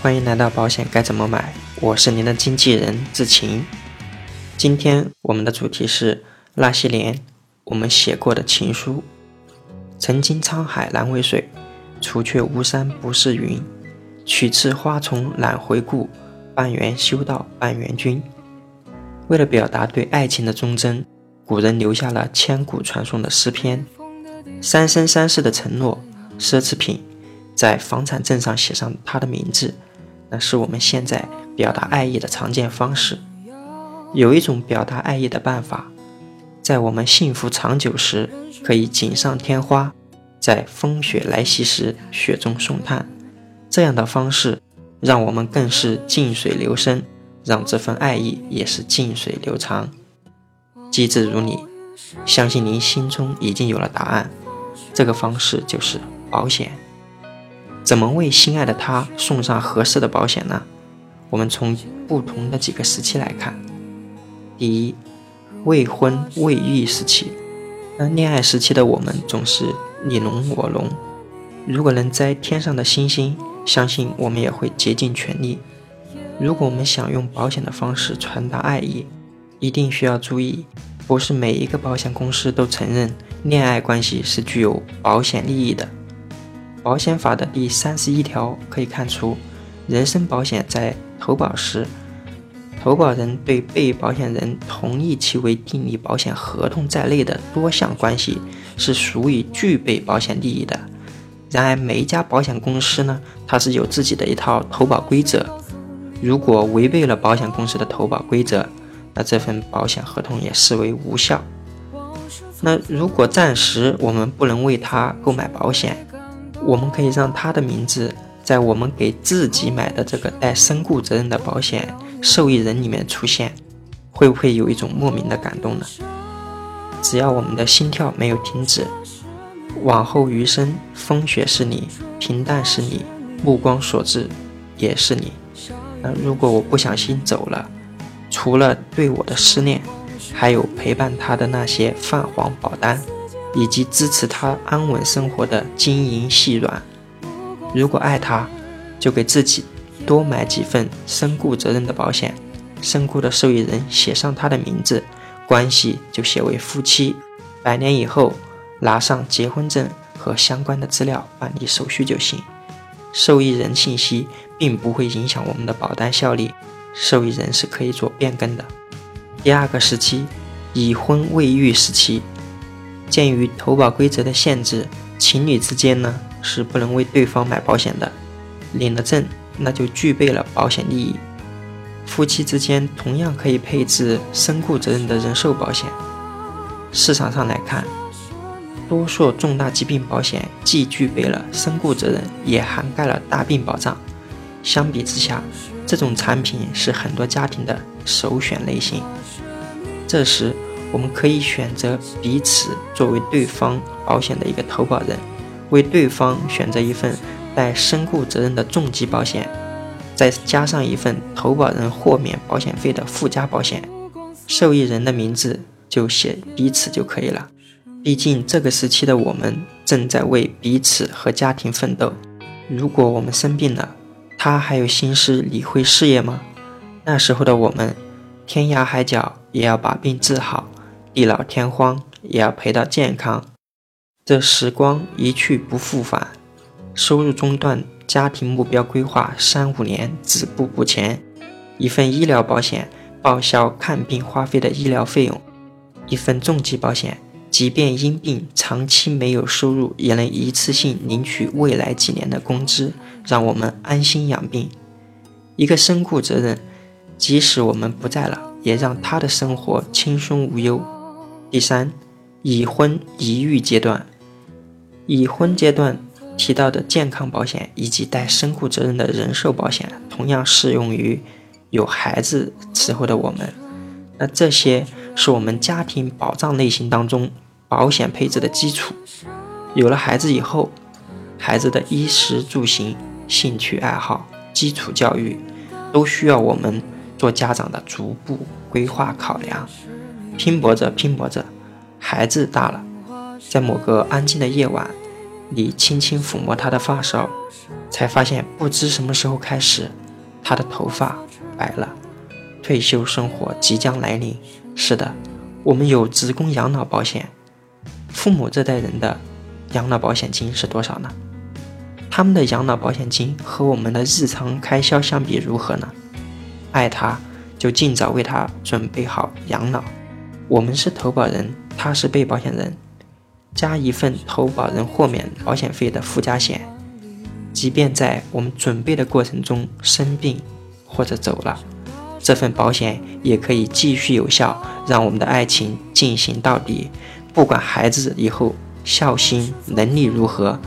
欢迎来到保险该怎么买，我是您的经纪人志晴。今天我们的主题是那些年我们写过的情书。曾经沧海难为水，除却巫山不是云。取次花丛懒回顾，半缘修道半缘君。为了表达对爱情的忠贞，古人留下了千古传颂的诗篇。三生三世的承诺，奢侈品，在房产证上写上他的名字。那是我们现在表达爱意的常见方式。有一种表达爱意的办法，在我们幸福长久时可以锦上添花，在风雪来袭时雪中送炭。这样的方式，让我们更是静水流深，让这份爱意也是静水流长。机智如你，相信您心中已经有了答案。这个方式就是保险。怎么为心爱的他送上合适的保险呢？我们从不同的几个时期来看。第一，未婚未育时期。那恋爱时期的我们总是你侬我侬，如果能摘天上的星星，相信我们也会竭尽全力。如果我们想用保险的方式传达爱意，一定需要注意，不是每一个保险公司都承认恋爱关系是具有保险利益的。保险法的第三十一条可以看出，人身保险在投保时，投保人对被保险人同意其为订立保险合同在内的多项关系是属于具备保险利益的。然而，每一家保险公司呢，它是有自己的一套投保规则。如果违背了保险公司的投保规则，那这份保险合同也视为无效。那如果暂时我们不能为他购买保险，我们可以让他的名字在我们给自己买的这个带身故责任的保险受益人里面出现，会不会有一种莫名的感动呢？只要我们的心跳没有停止，往后余生，风雪是你，平淡是你，目光所至也是你。那如果我不小心走了，除了对我的思念，还有陪伴他的那些泛黄保单。以及支持他安稳生活的金银细软。如果爱他，就给自己多买几份身故责任的保险，身故的受益人写上他的名字，关系就写为夫妻。百年以后，拿上结婚证和相关的资料办理手续就行。受益人信息并不会影响我们的保单效力，受益人是可以做变更的。第二个时期，已婚未育时期。鉴于投保规则的限制，情侣之间呢是不能为对方买保险的。领了证，那就具备了保险利益。夫妻之间同样可以配置身故责任的人寿保险。市场上来看，多数重大疾病保险既具备了身故责任，也涵盖了大病保障。相比之下，这种产品是很多家庭的首选类型。这时，我们可以选择彼此作为对方保险的一个投保人，为对方选择一份带身故责任的重疾保险，再加上一份投保人豁免保险费的附加保险，受益人的名字就写彼此就可以了。毕竟这个时期的我们正在为彼此和家庭奋斗。如果我们生病了，他还有心思理会事业吗？那时候的我们，天涯海角也要把病治好。地老天荒也要陪到健康，这时光一去不复返，收入中断，家庭目标规划三五年止步不前，一份医疗保险报销看病花费的医疗费用，一份重疾保险，即便因病长期没有收入，也能一次性领取未来几年的工资，让我们安心养病。一个身故责任，即使我们不在了，也让他的生活轻松无忧。第三，已婚已育阶段，已婚阶段提到的健康保险以及带身故责任的人寿保险，同样适用于有孩子时候的我们。那这些是我们家庭保障类型当中保险配置的基础。有了孩子以后，孩子的衣食住行、兴趣爱好、基础教育，都需要我们做家长的逐步规划考量。拼搏着，拼搏着，孩子大了，在某个安静的夜晚，你轻轻抚摸他的发梢，才发现不知什么时候开始，他的头发白了，退休生活即将来临。是的，我们有职工养老保险，父母这代人的养老保险金是多少呢？他们的养老保险金和我们的日常开销相比如何呢？爱他，就尽早为他准备好养老。我们是投保人，他是被保险人，加一份投保人豁免保险费的附加险。即便在我们准备的过程中生病或者走了，这份保险也可以继续有效，让我们的爱情进行到底。不管孩子以后孝心能力如何，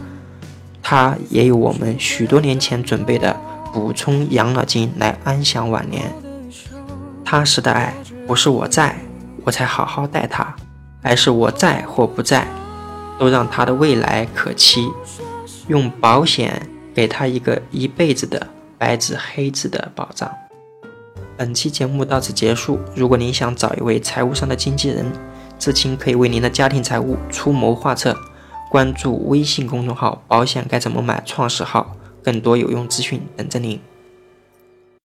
他也有我们许多年前准备的补充养老金来安享晚年。踏实的爱不是我在我才好好待他，而是我在或不在，都让他的未来可期。用保险。给他一个一辈子的白纸黑字的保障。本期节目到此结束。如果您想找一位财务上的经纪人，知青可以为您的家庭财务出谋划策。关注微信公众号“保险该怎么买”创始号，更多有用资讯等着您。